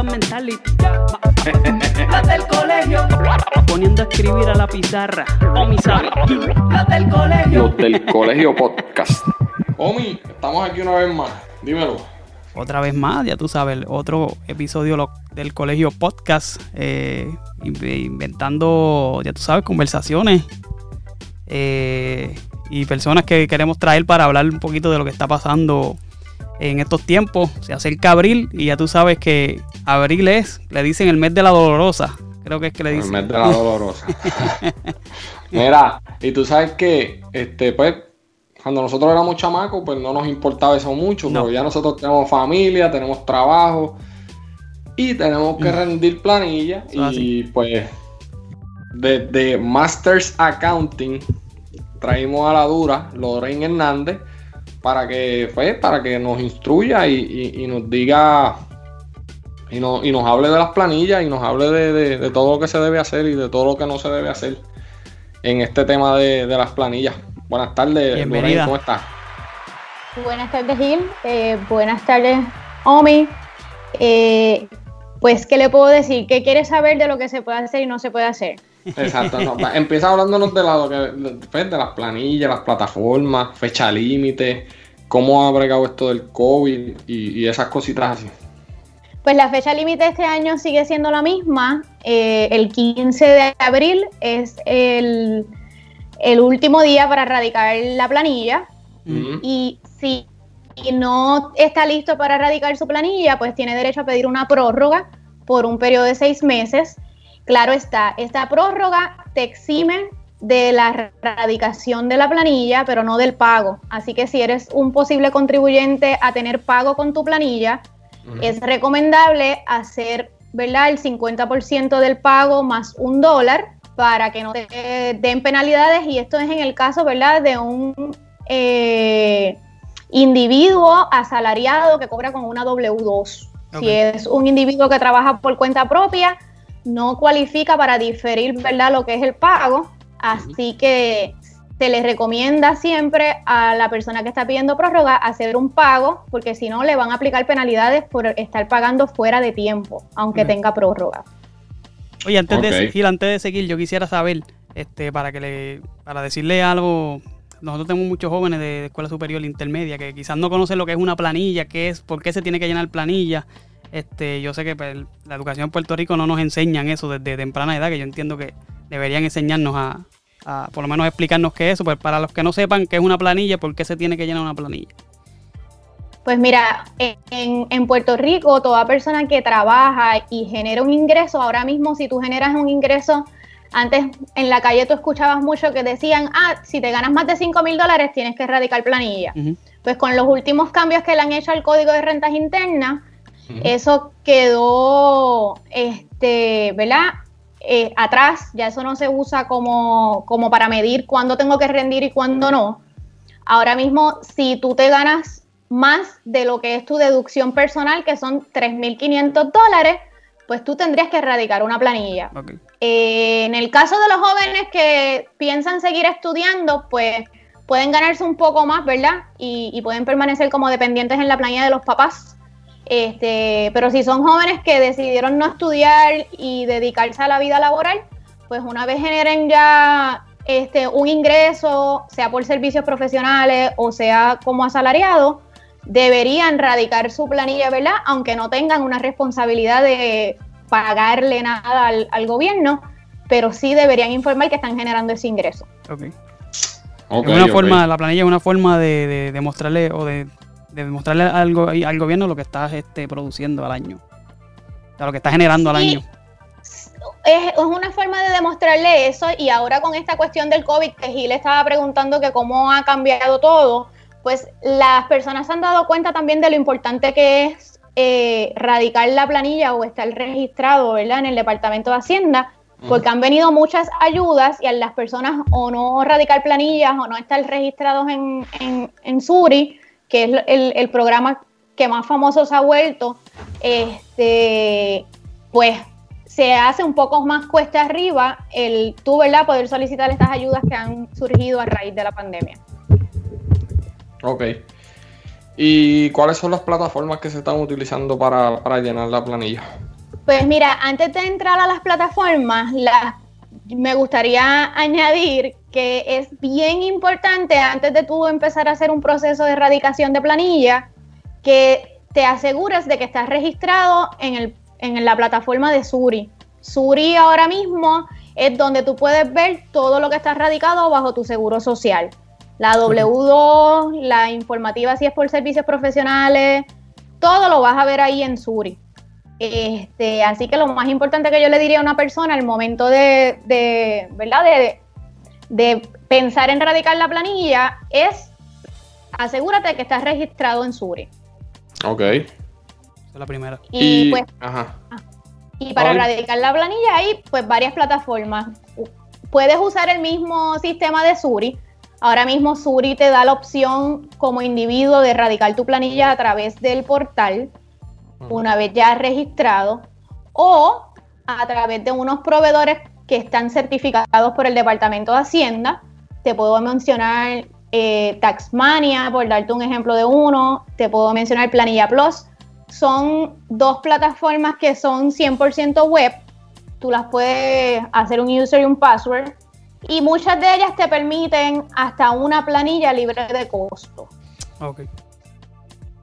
Mentality. La del colegio. Poniendo a escribir a la pizarra. O mi sabe. Del colegio. Los del colegio podcast. Omi, estamos aquí una vez más. Dímelo. Otra vez más, ya tú sabes, otro episodio lo- del colegio podcast. eh, in- inventando, ya tú sabes, conversaciones. eh, y personas que queremos traer para hablar un poquito de lo que está pasando en estos tiempos. Se acerca abril y ya tú sabes que abril es, le dicen el mes de la dolorosa. Creo que es que le El dicen. mes de la dolorosa. Mira, y tú sabes que, este, pues, cuando nosotros éramos chamacos, pues no nos importaba eso mucho, No. pero ya nosotros tenemos familia, tenemos trabajo y tenemos que rendir planilla. Eso es y pues, desde Masters Accounting, traímos a la dura Lorraine Hernández para que, pues, para que nos instruya y, y- y nos diga y, no- y nos hable de las planillas y nos hable de, de- de todo lo que se debe hacer y de todo lo que no se debe hacer en este tema de, de las planillas. Buenas tardes, Bienvenida. ¿cómo estás? Buenas tardes, Gil. Eh, buenas tardes, Omi. Eh, pues, ¿qué le puedo decir? ¿Qué quieres saber de lo que se puede hacer y no se puede hacer? Exacto, no, empieza hablándonos de, la, lo que- pues, de las planillas, las plataformas, fecha límite, cómo ha bregado esto del COVID y, y esas cositas así. Pues la fecha límite este año sigue siendo la misma. Eh, el 15 de abril es el, el último día para radicar la planilla. Y si no está listo para radicar su planilla, pues tiene derecho a pedir una prórroga por un periodo de seis meses. Claro está, esta prórroga te exime de la radicación de la planilla, pero no del pago. Así que si eres un posible contribuyente a tener pago con tu planilla, Es recomendable hacer ¿verdad? el 50% del pago más un dólar para que no te den penalidades y esto es en el caso ¿verdad? de un eh, individuo asalariado que cobra con una W2. Ok. Si es un individuo que trabaja por cuenta propia, no cualifica para diferir ¿verdad? lo que es el pago, así que se les recomienda siempre a la persona que está pidiendo prórroga hacer un pago, porque si no le van a aplicar penalidades por estar pagando fuera de tiempo, aunque Ujú. tenga prórroga. Oye, antes de seguir, antes de seguir, yo quisiera saber, este, para que le, para decirle algo, nosotros tenemos muchos jóvenes de escuela superior e intermedia que quizás no conocen lo que es una planilla, qué es, por qué se tiene que llenar planilla. Este, yo sé que pues, la educación en Puerto Rico no nos enseñan eso desde temprana edad, que yo entiendo que deberían enseñarnos a, a por lo menos explicarnos qué es eso, pues para los que no sepan qué es una planilla, por qué se tiene que llenar una planilla. Pues mira, en, en Puerto Rico, toda persona que trabaja y genera un ingreso, ahora mismo si tú generas un ingreso, antes en la calle tú escuchabas mucho que decían, ah, si te ganas más de 5 mil dólares tienes que erradicar planilla. Pues con los últimos cambios que le han hecho al Código de Rentas Internas, eso quedó, este, ¿verdad? Eh, atrás, ya eso no se usa como, como para medir cuándo tengo que rendir y cuándo no. Ahora mismo, si tú te ganas más de lo que es tu deducción personal, que son 3.500 dólares, pues tú tendrías que erradicar una planilla. Eh, en el caso de los jóvenes que piensan seguir estudiando, pues pueden ganarse un poco más, ¿verdad? Y, y pueden permanecer como dependientes en la planilla de los papás. Este, pero si son jóvenes que decidieron no estudiar y dedicarse a la vida laboral, pues una vez generen ya este, un ingreso, sea por servicios profesionales o sea como asalariado, deberían radicar su planilla, ¿verdad? Aunque no tengan una responsabilidad de pagarle nada al, gobierno, pero sí deberían informar que están generando ese ingreso. Ok. una forma, la planilla es una forma de, demostrarle o de, demostrarle al, al, gobierno lo que estás este, produciendo al año. O sea, lo que está generando al año. Es, una forma de demostrarle eso y ahora con esta cuestión del COVID que Gil estaba preguntando que cómo ha cambiado todo, pues las personas se han dado cuenta también de lo importante que es eh, radicar la planilla o estar registrado ¿verdad? en el Departamento de Hacienda, porque han venido muchas ayudas y a las personas o no radicar planillas o no estar registrados en, en, Suri, que es el, el, programa que más famoso se ha vuelto, este, pues se hace un poco más cuesta arriba el tú, ¿verdad?, poder solicitar estas ayudas que han surgido a raíz de la pandemia. Ok. ¿Y cuáles son las plataformas que se están utilizando para, llenar la planilla? Pues mira, antes de entrar a las plataformas, me gustaría añadir que es bien importante antes de tú empezar a hacer un proceso de erradicación de planilla, que te asegures de que estás registrado en, el, en la plataforma de Suri. Suri ahora mismo es donde tú puedes ver todo lo que está radicado bajo tu seguro social la W2, la informativa si es por servicios profesionales, todo lo vas a ver ahí en Suri. Este, así que lo más importante que yo le diría a una persona al momento de, de ¿verdad? De, de, pensar en radicar la planilla es asegúrate que estás registrado en Suri. Ok. Esa es la primera. Y, pues, y para radicar la planilla hay pues varias plataformas. Puedes usar el mismo sistema de Suri, Ahora mismo Suri te da la opción como individuo de erradicar tu planilla a través del portal, una vez ya registrado, o a través de unos proveedores que están certificados por el Departamento de Hacienda. Te puedo mencionar eh, Taxmania, por darte un ejemplo de uno, te puedo mencionar Planilla Plus. Son dos plataformas que son 100% web. Tú las puedes hacer un user y un password y muchas de ellas te permiten hasta una planilla libre de costo.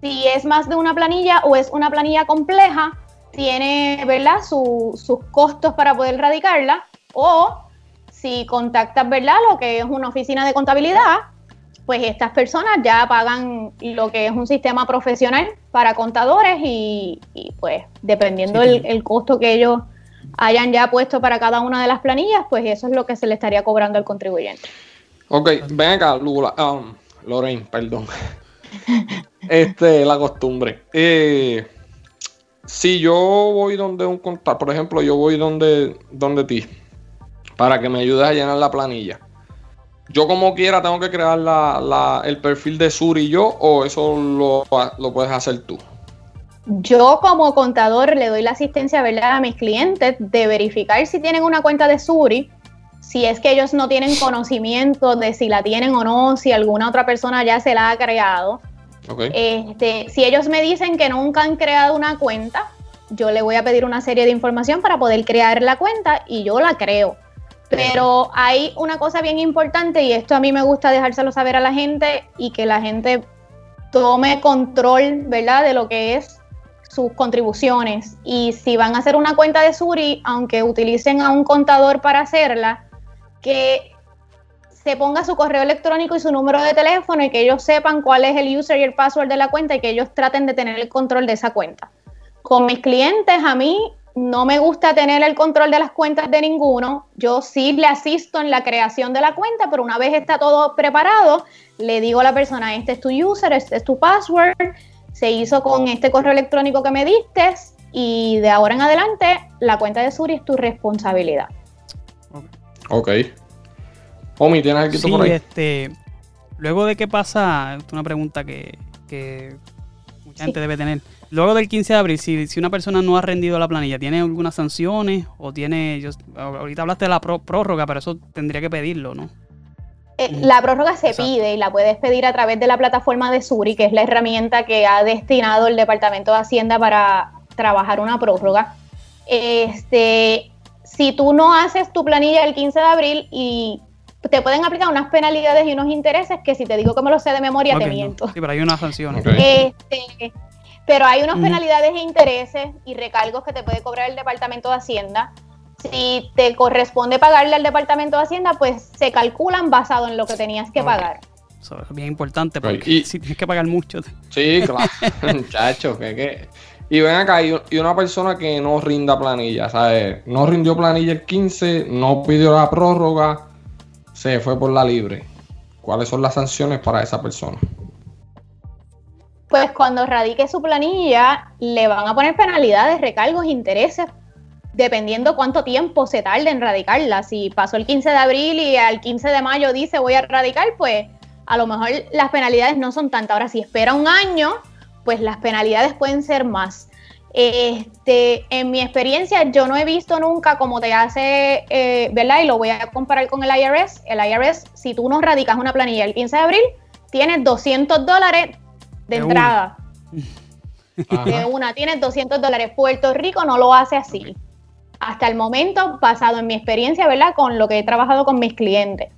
Si es más de una planilla o es una planilla compleja, tiene ¿verdad? sus costos para poder radicarla. O si contactas ¿verdad? lo que es una oficina de contabilidad, pues estas personas ya pagan lo que es un sistema profesional para contadores y, pues dependiendo el costo que ellos hayan ya puesto para cada una de las planillas, pues eso es lo que se le estaría cobrando al contribuyente. Ok, ven acá, Lula, um, Lorraine, perdón. Este, la costumbre. Eh, si yo voy donde un contador, por ejemplo, yo voy donde, donde ti, para que me ayudes a llenar la planilla. Yo como quiera tengo que crear la, el perfil de Suri yo o eso lo, lo puedes hacer tú yo como contador le doy la asistencia ¿verdad? a mis clientes de verificar si tienen una cuenta de Suri, si es que ellos no tienen conocimiento de si la tienen o no, si alguna otra persona ya se la ha creado. Este, si ellos me dicen que nunca han creado una cuenta, yo le voy a pedir una serie de información para poder crear la cuenta y yo la creo. Pero hay una cosa bien importante y esto a mí me gusta dejárselo saber a la gente y que la gente tome control, ¿verdad? De lo que es sus contribuciones y si van a hacer una cuenta de Suri, aunque utilicen a un contador para hacerla, que se ponga su correo electrónico y su número de teléfono y que ellos sepan cuál es el user y el password de la cuenta y que ellos traten de tener el control de esa cuenta. Con mis clientes, a mí no me gusta tener el control de las cuentas de ninguno. Yo sí le asisto en la creación de la cuenta, pero una vez está todo preparado, le digo a la persona, este es tu user, este es tu password, se hizo con este correo electrónico que me diste y de ahora en adelante la cuenta de Suri es tu responsabilidad. Ok. Omi, ¿tienes aquí sí, por ahí? este, luego de qué pasa, una pregunta que, mucha gente debe tener. Luego del 15 de abril, si, si, una persona no ha rendido la planilla, ¿tiene algunas sanciones o tiene, yo, ahorita hablaste de la prórroga, pero eso tendría que pedirlo, ¿no? Eh, la prórroga se pide y la puedes pedir a través de la plataforma de Suri, que es la herramienta que ha destinado el Departamento de Hacienda para trabajar una prórroga. Este, si tú no haces tu planilla el 15 de abril y te pueden aplicar unas penalidades y unos intereses que si te digo que me lo sé de memoria te no. miento. Sí, pero hay una sanción. Ok. Este, pero hay unas penalidades e intereses y recargos que te puede cobrar el Departamento de Hacienda. Si te corresponde pagarle al Departamento de Hacienda, pues se calculan basado en lo que tenías que pagar. Eso es bien importante porque y- si tienes que pagar mucho. Sí, claro, muchachos, que, que... Y ven acá, y, una persona que no rinda planilla, ¿sabes? No rindió planilla el 15, no pidió la prórroga, se fue por la libre. ¿Cuáles son las sanciones para esa persona? Pues cuando radique su planilla, le van a poner penalidades, recargos, intereses, dependiendo cuánto tiempo se tarde en radicarla. Si pasó el 15 de abril y al 15 de mayo dice voy a radicar, pues a lo mejor las penalidades no son tantas. Ahora, si espera un año, pues las penalidades pueden ser más. Este, en mi experiencia, yo no he visto nunca como te hace, eh, ¿verdad? Y lo voy a comparar con el IRS. El IRS, si tú no radicas una planilla el 15 de abril, tienes 200 dólares de, De entrada. De Ajá. una, tienes 200 dólares. Puerto Rico no lo hace así. Hasta el momento, basado en mi experiencia, ¿verdad? Con lo que he trabajado con mis clientes.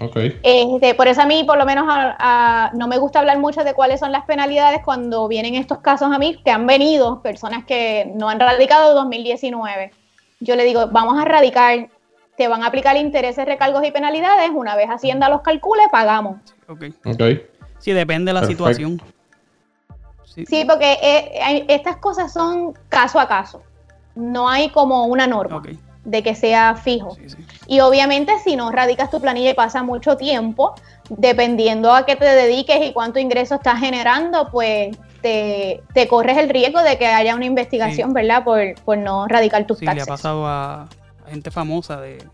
Ok. Este, por eso a mí, por lo menos, a- a- no me gusta hablar mucho de cuáles son las penalidades cuando vienen estos casos a mí, que han venido personas que no han radicado 2019. Yo le digo, vamos a radicar, te van a aplicar intereses, recargos y penalidades. Una vez Hacienda los calcule, pagamos. Ok. Ok. Sí, depende de la situación. Sí. Sí, porque eh, estas cosas son caso a caso. No hay como una norma. De que sea fijo. Sí, sí. Y obviamente si no radicas tu planilla y pasa mucho tiempo, dependiendo a qué te dediques y cuánto ingreso estás generando, pues te, te corres el riesgo de que haya una investigación, Sí. ¿verdad? Por, por no radicar tus Sí, le ha taxes. pasado a, gente famosa de.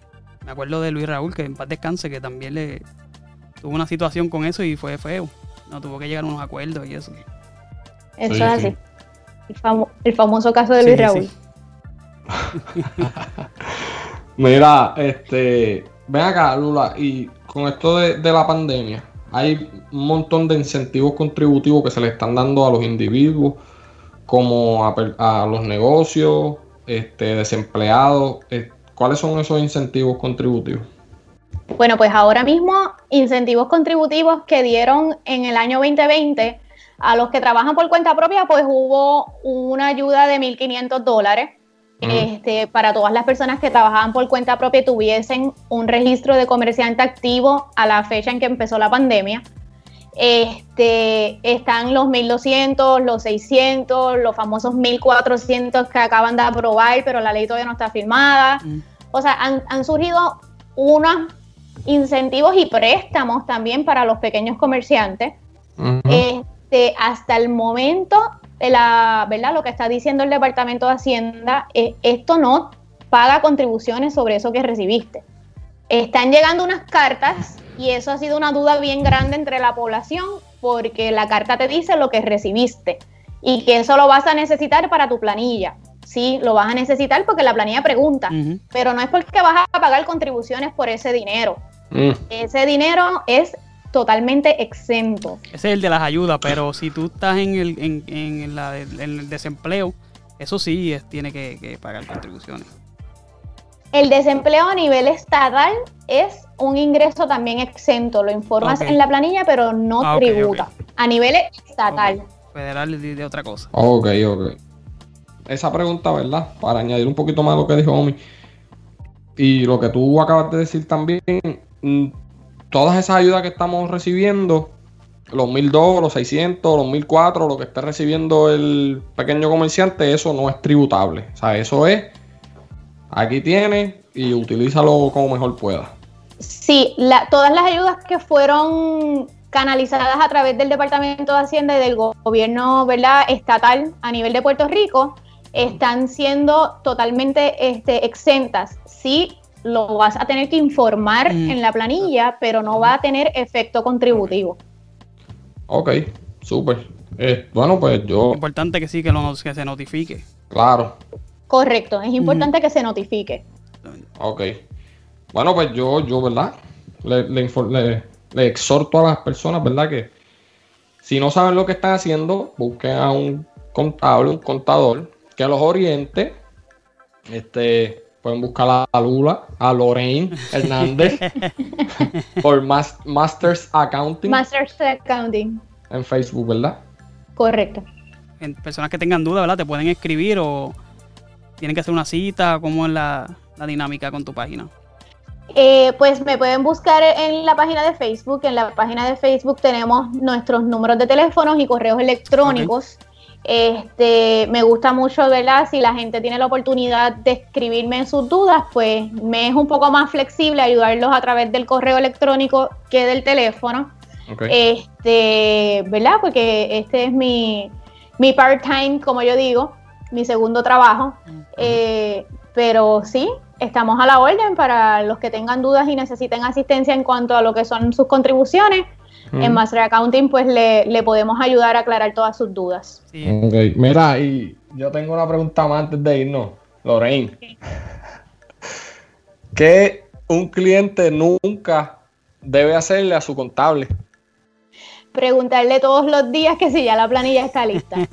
Me acuerdo de Luis Raúl, que en paz descanse, que también le tuvo una situación con eso y fue feo. No tuvo que llegar a unos acuerdos y eso. Eso Sí, es sí. así. El, famo- el famoso caso de Sí, Luis sí, Raúl. Mira, este, ven acá, Lula, y con esto de, la pandemia, hay un montón de incentivos contributivos que se le están dando a los individuos, como a los negocios, este, desempleados. eh, ¿Cuáles son esos incentivos contributivos? Bueno, pues ahora mismo incentivos contributivos que dieron en el año 2020 a los que trabajan por cuenta propia, pues hubo una ayuda de 1.500 dólares Este, para todas las personas que trabajaban por cuenta propia y tuviesen un registro de comerciante activo a la fecha en que empezó la pandemia. Este, están los 1200, los 600, los famosos 1400 que acaban de aprobar, pero la ley todavía no está firmada. Mm. O sea, han, han surgido unos incentivos y préstamos también para los pequeños comerciantes. Este, hasta el momento, la, ¿verdad? Lo que está diciendo el Departamento de Hacienda, eh, esto no paga contribuciones sobre eso que recibiste. Están llegando unas cartas y eso ha sido una duda bien grande entre la población porque la carta te dice lo que recibiste y que eso lo vas a necesitar para tu planilla. Sí, lo vas a necesitar porque la planilla pregunta, pero no es porque vas a pagar contribuciones por ese dinero. Mm, Ese dinero es totalmente exento. Ese es el de las ayudas, pero si tú estás en el, en, en la- en el desempleo, eso sí es- tiene que, que pagar contribuciones. El desempleo a nivel estatal es un ingreso también exento. Lo informas en la planilla, pero no Ah, tributa. A nivel estatal. Federal es de, de otra cosa. Ok, ok. Esa pregunta, ¿verdad? Para añadir un poquito más a lo que dijo Omi. Y lo que tú acabas de decir también, mm, todas esas ayudas que estamos recibiendo, los 1002, los 600, los 1004, lo que esté recibiendo el pequeño comerciante, eso no es tributable. O sea, eso es, aquí tiene y utilízalo como mejor pueda. Sí, todas las ayudas que fueron canalizadas a través del Departamento de Hacienda y del go- gobierno ¿verdad? estatal a nivel de Puerto Rico están siendo totalmente este, exentas. Sí, lo vas a tener que informar Mm. en la planilla, pero no va a tener efecto contributivo. Ok, súper. Eh, bueno, pues yo, Importante que sí, que, lo, que se notifique. claro, Correcto, es importante que se notifique. Ok. Bueno, pues yo, yo, ¿verdad? Le, le infor- le- le exhorto a las personas, ¿verdad? Que si no saben lo que están haciendo, busquen a un contable, un contador, que los oriente. Este, pueden buscar a Lula, a Lorraine Hernández por Mas- Masters Accounting Masters Accounting. en Facebook, ¿verdad? Correcto. En personas que tengan dudas, ¿verdad? Te pueden escribir o tienen que hacer una cita, ¿cómo es la, la dinámica con tu página? Eh, pues me pueden buscar en la página de Facebook. En la página de Facebook tenemos nuestros números de teléfonos y correos electrónicos. Este, me gusta mucho, ¿verdad? Si la gente tiene la oportunidad de escribirme en sus dudas, pues me es un poco más flexible ayudarlos a través del correo electrónico que del teléfono. Este, ¿verdad? Porque este es mi, mi part-time, como yo digo, mi segundo trabajo. Eh, pero sí, estamos a la orden para los que tengan dudas y necesiten asistencia en cuanto a lo que son sus contribuciones. En Mm. Master Accounting, pues le, le podemos ayudar a aclarar todas sus dudas. Sí, Ok, mira, y yo tengo una pregunta más antes de irnos, Lorraine. ¿Qué un cliente nunca debe hacerle a su contable? Preguntarle todos los días que si ya la planilla está lista.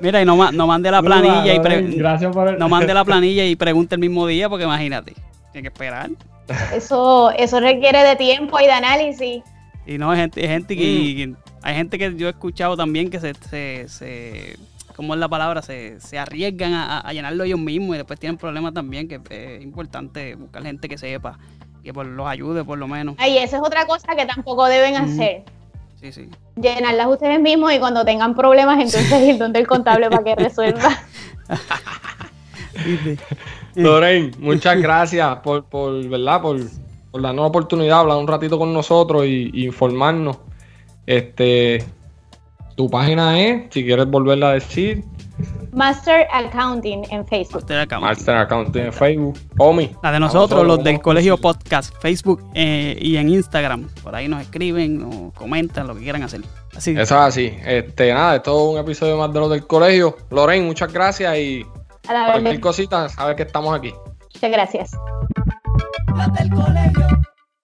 Mira, y no, ma- no mande la planilla y pre- Gracias por el... no mande la planilla y pregunte el mismo día, porque imagínate, tiene que esperar. Eso, eso requiere de tiempo y de análisis. Y no, hay gente, hay gente que hay gente que yo he escuchado también que se, se, se ¿cómo es la palabra? Se, se arriesgan a, a llenarlo ellos mismos y después tienen problemas también, que es importante buscar gente que sepa, que por, los ayude por lo menos. Ay, esa es otra cosa que tampoco deben Ujú. hacer. Sí, sí. Llenarlas ustedes mismos y cuando tengan problemas, entonces ir donde el contable para que resuelva. Lorraine, muchas gracias por, por, ¿verdad? Por, por darnos la oportunidad de hablar un ratito con nosotros y, y informarnos. Este, tu página es, si quieres volverla a decir, Master Accounting en Facebook. Master Account. Master Accounting en Facebook. Omi. La de nosotros, los del ¿cómo Colegio? Podcast, Facebook eh, y en Instagram. Por ahí nos escriben o comentan lo que quieran hacer. Así. Eso es así. Este, nada, esto es un episodio más de los del colegio. Lorraine, muchas gracias y A la cualquier cosita, sabes que estamos aquí. Muchas gracias. Las del colegio.